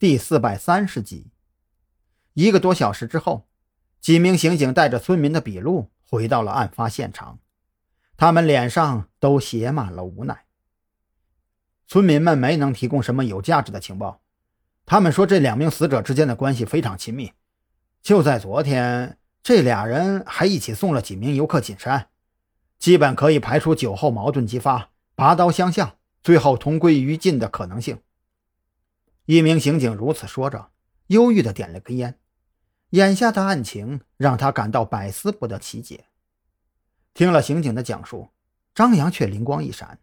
第四百三十集。一个多小时之后，几名刑警带着村民的笔录回到了案发现场，他们脸上都写满了无奈。村民们没能提供什么有价值的情报，他们说这两名死者之间的关系非常亲密。就在昨天，这俩人还一起送了几名游客进山，基本可以排除酒后矛盾激发、拔刀相向，最后同归于尽的可能性。一名刑警如此说着，忧郁地点了根烟。眼下的案情让他感到百思不得其解。听了刑警的讲述，张扬却灵光一闪，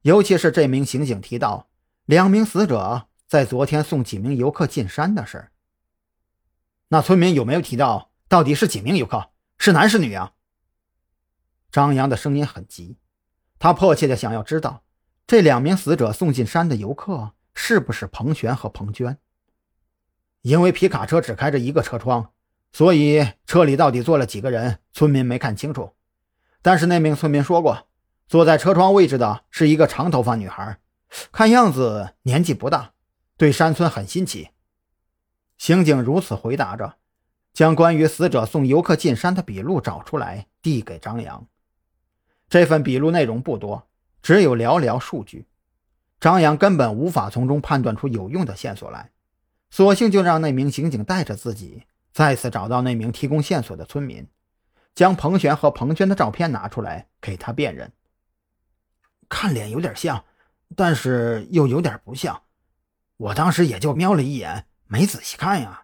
尤其是这名刑警提到两名死者在昨天送几名游客进山的事。那村民有没有提到到底是几名游客？是男是女啊？张扬的声音很急，他迫切地想要知道这两名死者送进山的游客。是不是彭璇和彭娟？因为皮卡车只开着一个车窗，所以车里到底坐了几个人，村民没看清楚。但是那名村民说过，坐在车窗位置的是一个长头发女孩，看样子年纪不大，对山村很新奇。刑警如此回答着，将关于死者送游客进山的笔录找出来，递给张扬。这份笔录内容不多，只有寥寥数句。张扬根本无法从中判断出有用的线索来，索性就让那名刑警带着自己再次找到那名提供线索的村民，将彭璇和彭娟的照片拿出来给他辨认。看脸有点像，但是又有点不像。我当时也就瞄了一眼，没仔细看呀。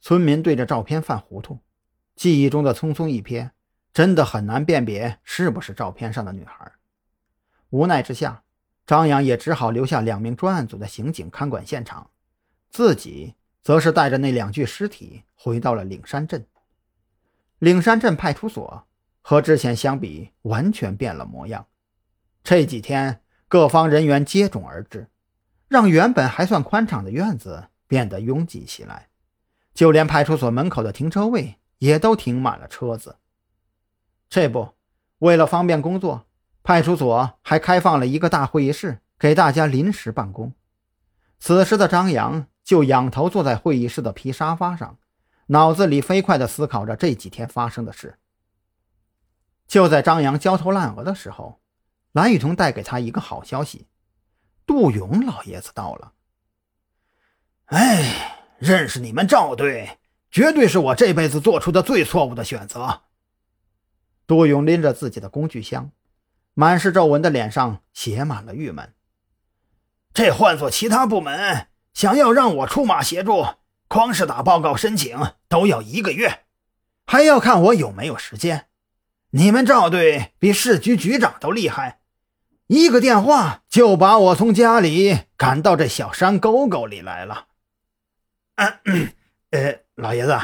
村民对着照片犯糊涂，记忆中的匆匆一瞥，真的很难辨别是不是照片上的女孩。无奈之下。张扬也只好留下两名专案组的刑警看管现场，自己则是带着那两具尸体回到了岭山镇。岭山镇派出所和之前相比完全变了模样，这几天各方人员接踵而至，让原本还算宽敞的院子变得拥挤起来，就连派出所门口的停车位也都停满了车子。这不，为了方便工作。派出所还开放了一个大会议室，给大家临时办公。此时的张扬就仰头坐在会议室的皮沙发上，脑子里飞快地思考着这几天发生的事。就在张扬焦头烂额的时候，蓝雨桐带给他一个好消息：杜勇老爷子到了。哎，认识你们赵队，绝对是我这辈子做出的最错误的选择。杜勇拎着自己的工具箱。满是皱纹的脸上写满了郁闷。这换做其他部门，想要让我出马协助，光是打报告申请都要一个月，还要看我有没有时间。你们赵队比市局局长都厉害，一个电话就把我从家里赶到这小山沟沟里来了。呃，老爷子，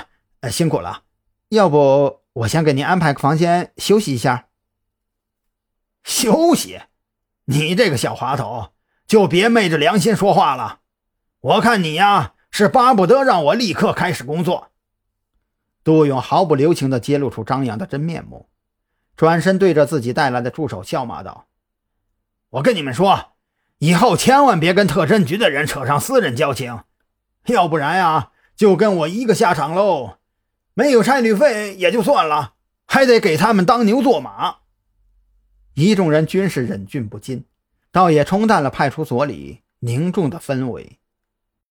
呃辛苦了。要不我先给您安排个房间休息一下。休息，你这个小滑头，就别昧着良心说话了。我看你呀，是巴不得让我立刻开始工作。杜勇毫不留情地揭露出张扬的真面目，转身对着自己带来的助手笑骂道：“我跟你们说，以后千万别跟特侦局的人扯上私人交情，要不然呀，就跟我一个下场喽。没有差旅费也就算了，还得给他们当牛做马。”一众人均是忍俊不禁，倒也冲淡了派出所里凝重的氛围。